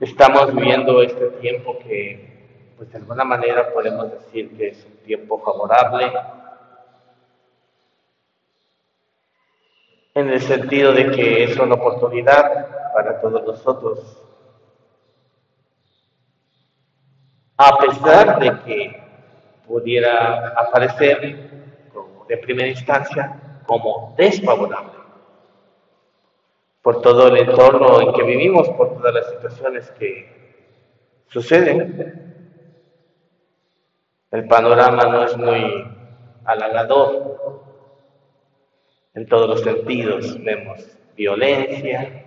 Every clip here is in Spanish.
estamos viviendo este tiempo que, pues de alguna manera podemos decir que es un tiempo favorable, en el sentido de que es una oportunidad para todos nosotros. A pesar de que pudiera aparecer de primera instancia como desfavorable por todo el entorno en que vivimos, por todas las situaciones que suceden. El panorama no es muy halagador en todos los sentidos. Vemos violencia.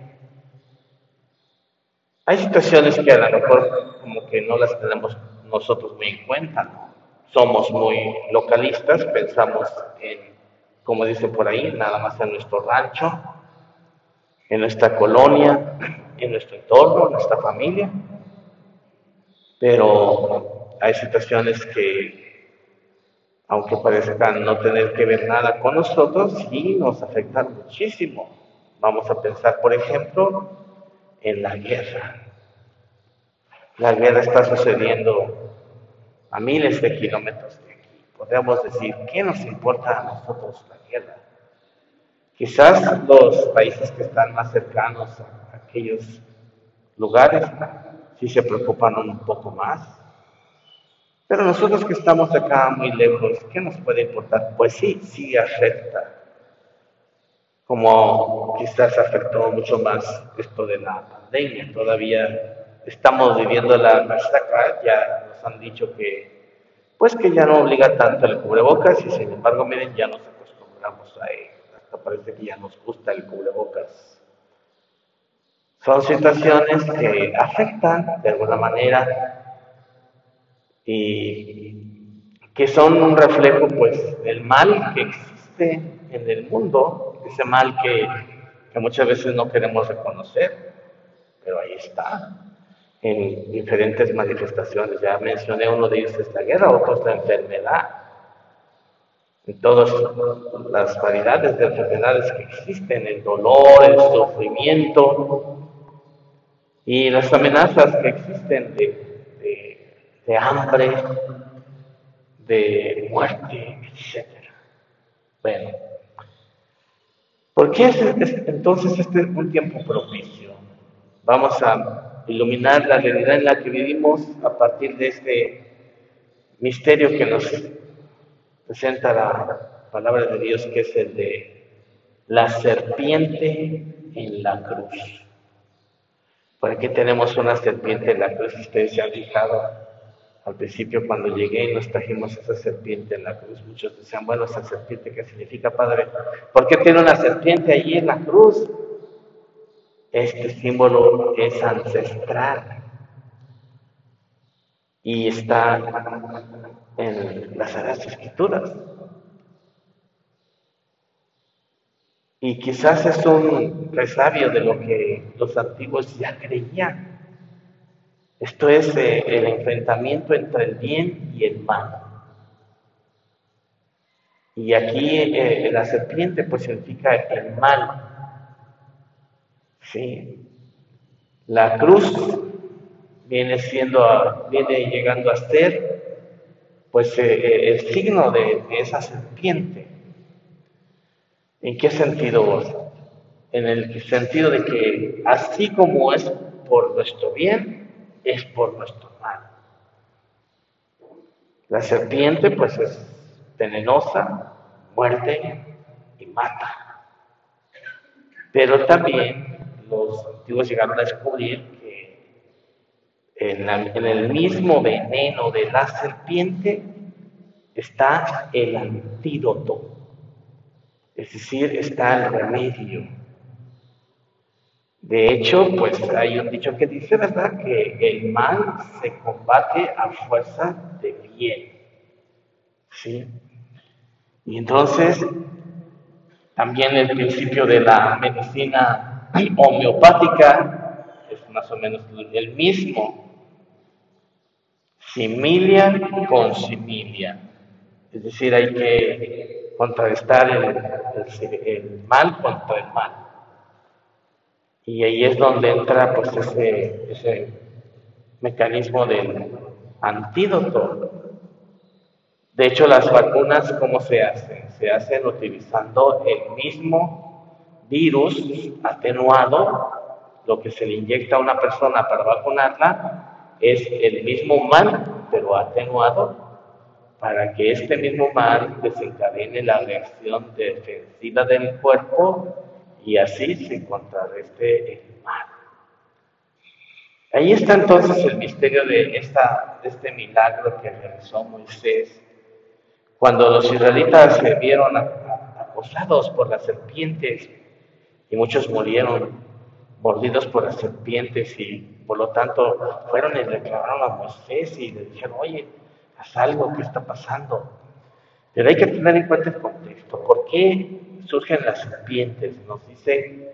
Hay situaciones que a lo mejor como que no las tenemos nosotros muy en cuenta. Somos muy localistas, pensamos en, como dice por ahí, nada más en nuestro rancho, en nuestra colonia, en nuestro entorno, en nuestra familia. Pero hay situaciones que, aunque parezcan no tener que ver nada con nosotros, sí nos afectan muchísimo. Vamos a pensar, por ejemplo, en la guerra. La guerra está sucediendo a miles de kilómetros de aquí. Podríamos decir, ¿qué nos importa a nosotros la guerra? Quizás los países que están más cercanos a aquellos lugares sí se preocupan un poco más. Pero nosotros que estamos acá muy lejos, ¿qué nos puede importar? Pues sí, sí afecta. Como quizás afectó mucho más esto de la pandemia. Todavía estamos viviendo la acá, ya nos han dicho que, pues que ya no obliga tanto el cubrebocas y sin embargo, miren, ya nos parece que ya nos gusta el cubrebocas. Son situaciones que afectan de alguna manera y que son un reflejo pues del mal que existe en el mundo, ese mal que, que muchas veces no queremos reconocer, pero ahí está, en diferentes manifestaciones. Ya mencioné uno de ellos es la guerra, otro es la enfermedad, en todas las variedades de enfermedades que existen, el dolor, el sufrimiento y las amenazas que existen de, hambre, de muerte, etc. Bueno, ¿por qué es, entonces este es un tiempo propicio? Vamos a iluminar la realidad en la que vivimos a partir de este misterio que nos presenta la palabra de Dios que es el de la serpiente en la cruz. Por aquí tenemos una serpiente en la cruz, ustedes se han fijado. Al principio cuando llegué y nos trajimos esa serpiente en la cruz, muchos decían, bueno, esa serpiente, ¿qué significa, Padre? ¿Por qué tiene una serpiente allí en la cruz? Este símbolo es ancestral y está en las Sagradas Escrituras. Y quizás es un resabio de lo que los antiguos ya creían. Esto es eh, el enfrentamiento entre el bien y el mal. Y aquí eh, la serpiente pues significa el mal. Sí. La cruz viene siendo, viene llegando a ser pues eh, eh, el signo de, esa serpiente. ¿En qué sentido? En el sentido de que así como es por nuestro bien, es por nuestro mal. La serpiente pues es venenosa, muerte y mata. Pero también los antiguos llegaron a descubrir en, el mismo veneno de la serpiente está el antídoto, es decir, está el remedio. De hecho, pues hay un dicho que dice, ¿verdad?, que el mal se combate a fuerza de bien. ¿Sí? Y entonces, también el principio de la medicina homeopática es más o menos el mismo similia con similia. Es decir, hay que contrarrestar el, mal contra el mal. Y ahí es donde entra pues ese, mecanismo del antídoto. De hecho, las vacunas, ¿cómo se hacen? Se hacen utilizando el mismo virus atenuado, lo que se le inyecta a una persona para vacunarla es el mismo mal, pero atenuado, para que este mismo mal desencadene la reacción defensiva del cuerpo y así se contrarreste el mal. Ahí está entonces el misterio de, esta, este milagro que realizó Moisés. Cuando los israelitas se vieron acosados por las serpientes y muchos murieron mordidos por las serpientes y por lo tanto fueron y reclamaron a Moisés y le dijeron, oye, haz algo, ¿qué está pasando? Pero hay que tener en cuenta el contexto. ¿Por qué surgen las serpientes? Nos dice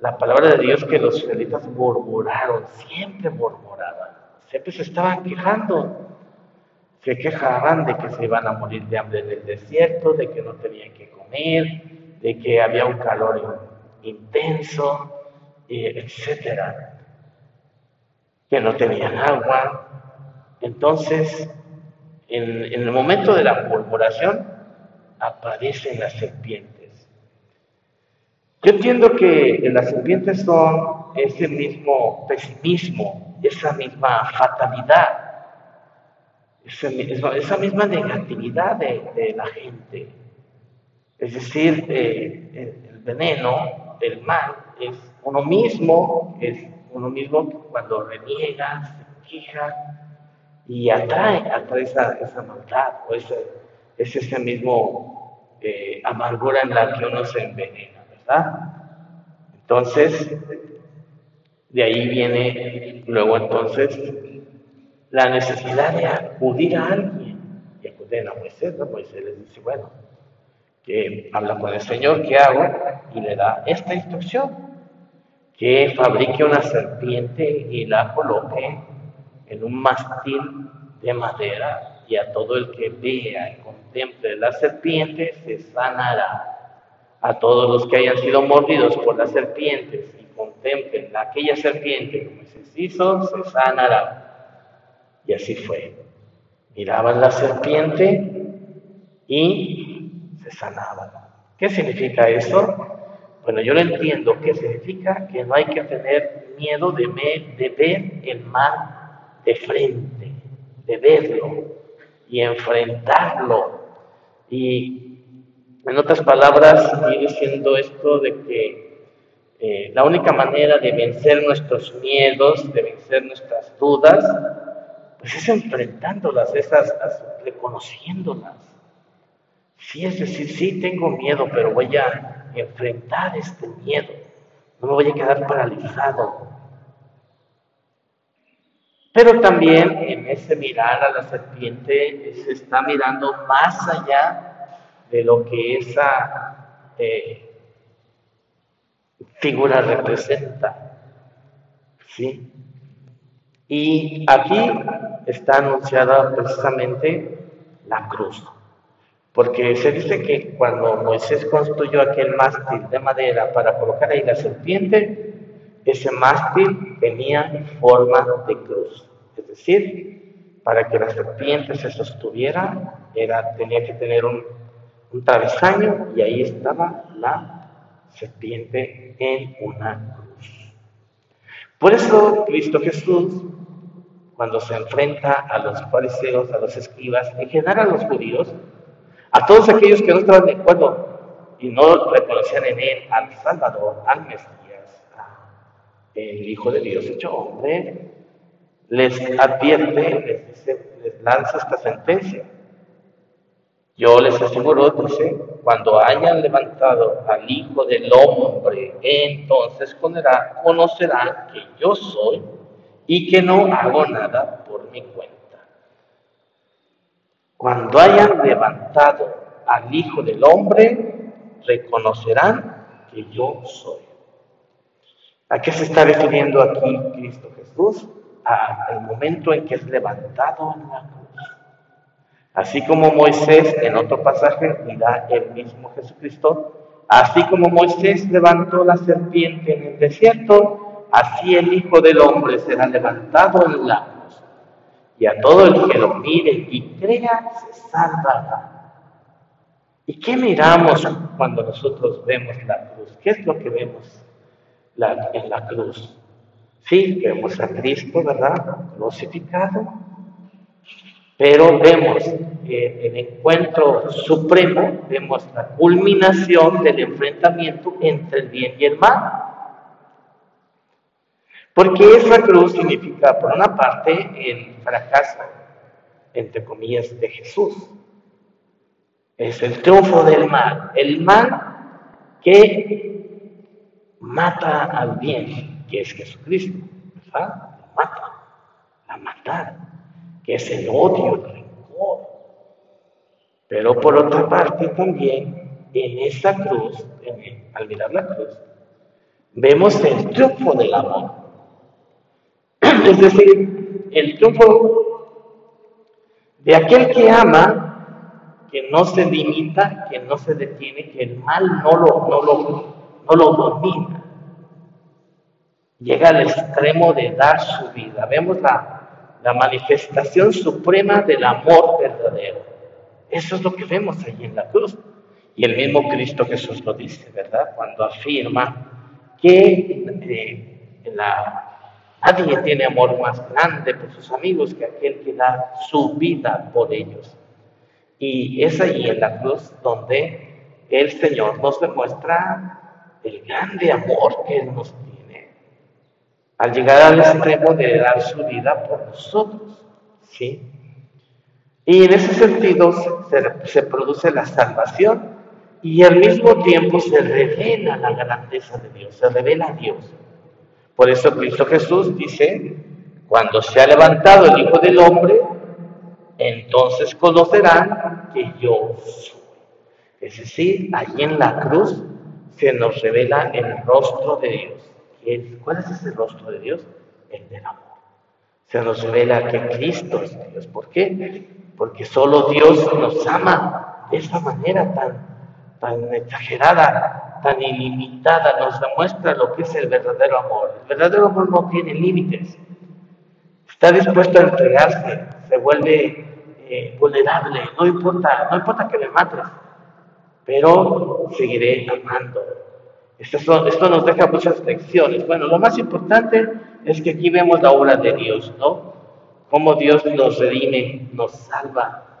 la palabra de Dios que los israelitas murmuraron, siempre murmuraban, siempre se estaban quejando. Se quejaban de que se iban a morir de hambre en el desierto, de que no tenían que comer, de que había un calor intenso, etcétera, que no tenían agua. Entonces, en, el momento de la murmuración, aparecen las serpientes yo entiendo que las serpientes son ese mismo pesimismo, esa misma fatalidad, esa, misma negatividad de, la gente. Es decir, eh, el veneno, el mal, es uno mismo, es uno mismo cuando reniega, se queja y atrae, atrae esa, maldad o ese, es ese mismo eh, amargura en la que uno se envenena. Entonces, de ahí viene luego entonces la necesidad de acudir a alguien. Y acuden a Moisés, ¿no? Moisés les dice, bueno, que habla con el Señor, ¿qué hago? Y le da esta instrucción, que fabrique una serpiente y la coloque en un mástil de madera y a todo el que vea y contemple la serpiente se sanará a todos los que hayan sido mordidos por las serpientes y contemplen aquella serpiente como se hizo, se sanará. Y así fue. Miraban la serpiente y se sanaban. ¿Qué significa eso? Bueno, yo lo entiendo. ¿Qué significa? Que no hay que tener miedo de, de ver el mal de frente, de verlo y enfrentarlo y en otras palabras, ir diciendo esto de que eh, la única manera de vencer nuestros miedos, de vencer nuestras dudas, pues es enfrentándolas, esas, reconociéndolas. Sí, es decir, sí tengo miedo, pero voy a enfrentar este miedo. No me voy a quedar paralizado. Pero también en ese mirar a la serpiente se está mirando más allá de lo que esa eh, figura representa. ¿Sí? Y aquí está anunciada precisamente la cruz, porque se dice que cuando Moisés construyó aquel mástil de madera para colocar ahí la serpiente, ese mástil tenía forma de cruz, es decir, para que la serpiente se sostuviera, era, tenía que tener un un travesaño y ahí estaba la serpiente en una cruz. Por eso Cristo Jesús, cuando se enfrenta a los fariseos, a los escribas, en general a los judíos, a todos aquellos que no estaban de acuerdo y no reconocían en él al Salvador, al Mesías, el Hijo de Dios hecho hombre, les advierte, les, dice, les lanza esta sentencia. Yo les aseguro, dice, cuando hayan levantado al Hijo del Hombre, entonces conocerán que yo soy y que no hago nada por mi cuenta. Cuando hayan levantado al Hijo del Hombre, reconocerán que yo soy. ¿A qué se está refiriendo aquí Cristo Jesús? Al momento en que es levantado en la cruz. Así como Moisés, en otro pasaje, dirá el mismo Jesucristo, así como Moisés levantó la serpiente en el desierto, así el Hijo del Hombre será levantado en la cruz, y a todo el que lo mire y crea se salvará. ¿Y qué miramos cuando nosotros vemos la cruz? ¿Qué es lo que vemos en la cruz? Sí, vemos a Cristo, ¿verdad? Crucificado, pero vemos el encuentro supremo, vemos la culminación del enfrentamiento entre el bien y el mal. Porque esa cruz significa, por una parte, el fracaso, entre comillas, de Jesús. Es el triunfo del mal. El mal que mata al bien, que es Jesucristo. ¿verdad? mata, la matar, que es el odio, el rencor. Pero por otra parte también, en esa cruz, al mirar la cruz, vemos el triunfo del amor. Es decir, el triunfo de aquel que ama, que no se limita, que no se detiene, que el mal no lo, no lo, no lo domina. Llega al extremo de dar su vida. Vemos la, la manifestación suprema del amor verdadero. Eso es lo que vemos ahí en la cruz. Y el mismo Cristo Jesús lo dice, ¿verdad? Cuando afirma que eh, la Nadie tiene amor más grande por sus amigos que aquel que da su vida por ellos. Y es ahí en la cruz donde el Señor nos demuestra el grande amor que Él nos tiene al llegar al extremo de dar su vida por nosotros. ¿sí? Y en ese sentido se, se produce la salvación y al mismo tiempo se revela la grandeza de Dios, se revela a Dios. Por eso Cristo Jesús dice, cuando se ha levantado el Hijo del Hombre, entonces conocerán que yo soy. Es decir, allí en la cruz se nos revela el rostro de Dios. ¿Cuál es ese rostro de Dios? El del amor. Se nos revela que Cristo es Dios. ¿Por qué? Porque solo Dios nos ama de esa manera tan, tan exagerada, tan ilimitada nos demuestra lo que es el verdadero amor. El verdadero amor no tiene límites. Está dispuesto a entregarse, se vuelve eh, vulnerable, no importa, no importa que me mates, pero seguiré amando. Esto, esto nos deja muchas lecciones. Bueno, lo más importante es que aquí vemos la obra de Dios, ¿no? Cómo Dios nos redime, nos salva,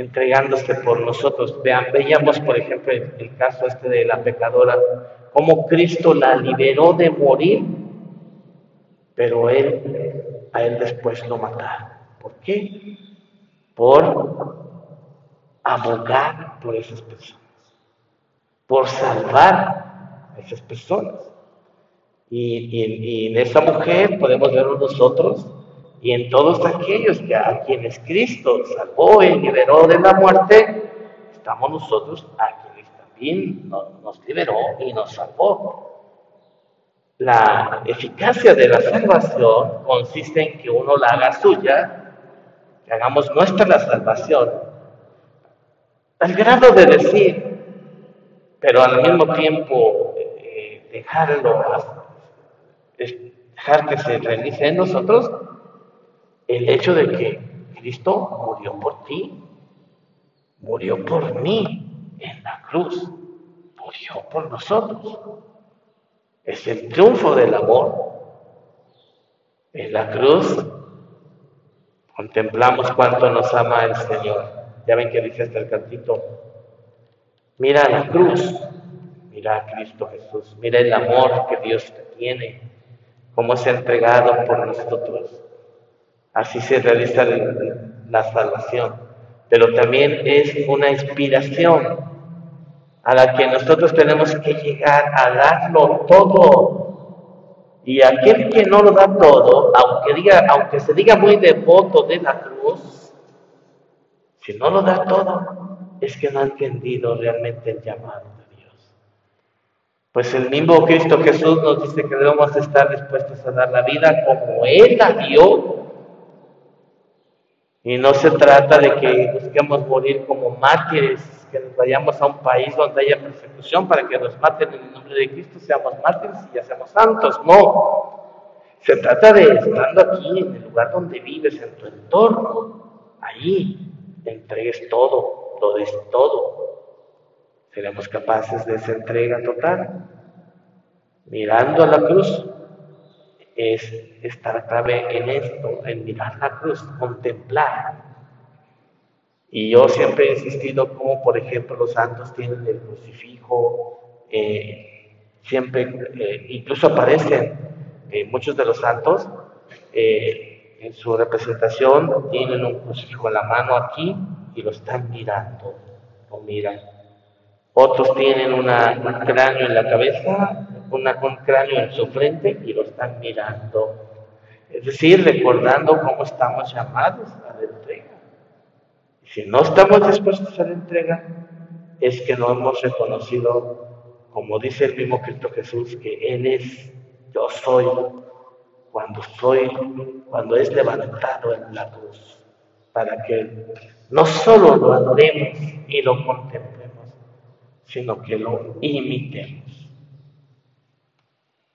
entregándose por nosotros. Vean, veíamos, por ejemplo, el, caso este de la pecadora, cómo Cristo la liberó de morir, pero él, a él después lo mataron. ¿Por qué? Por abogar por esas personas, por salvar a esas personas. Y, y en esa mujer podemos verlo nosotros y en todos aquellos que a quienes Cristo salvó y liberó de la muerte, estamos nosotros a quienes también nos liberó y nos salvó. La eficacia de la salvación consiste en que uno la haga suya, que hagamos nuestra la salvación, al grado de decir, pero al mismo tiempo eh, dejarlo, dejar que se realice en nosotros el hecho de que Cristo murió por ti, murió por mí en la cruz, murió por nosotros. Es el triunfo del amor. En la cruz contemplamos cuánto nos ama el Señor. Ya ven que dice hasta el cantito, mira la cruz, mira a Cristo Jesús, mira el amor que Dios te tiene, cómo ha entregado por nosotros. Así se realiza la salvación. Pero también es una inspiración a la que nosotros tenemos que llegar a darlo todo. Y aquel que no lo da todo, aunque, diga, aunque se diga muy devoto de la cruz, si no lo da todo, es que no ha entendido realmente el llamado de Dios. Pues el mismo Cristo Jesús nos dice que debemos estar dispuestos a dar la vida como Él la dio y no se trata de que busquemos morir como mártires, que nos vayamos a un país donde haya persecución para que nos maten en el nombre de Cristo, seamos mártires y ya seamos santos. No. Se trata de estando aquí, en el lugar donde vives, en tu entorno, ahí, entregues todo, lo des todo. Seremos capaces de esa entrega total. Mirando a la cruz, es estar clave en esto, en mirar la cruz, contemplar. Y yo siempre he insistido como, por ejemplo, los santos tienen el crucifijo, eh, siempre, eh, incluso aparecen eh, muchos de los santos, en su representación tienen un crucifijo en la mano aquí y lo están mirando, lo miran. Otros tienen un cráneo en la cabeza una, un cráneo en su frente y lo están mirando. Es decir, recordando cómo estamos llamados a la entrega. Si no estamos dispuestos a la entrega, es que no hemos reconocido, como dice el mismo Cristo Jesús, que Él es, yo soy, cuando soy, cuando es levantado en la cruz, para que no solo lo adoremos y lo contemplemos, sino que lo imitemos.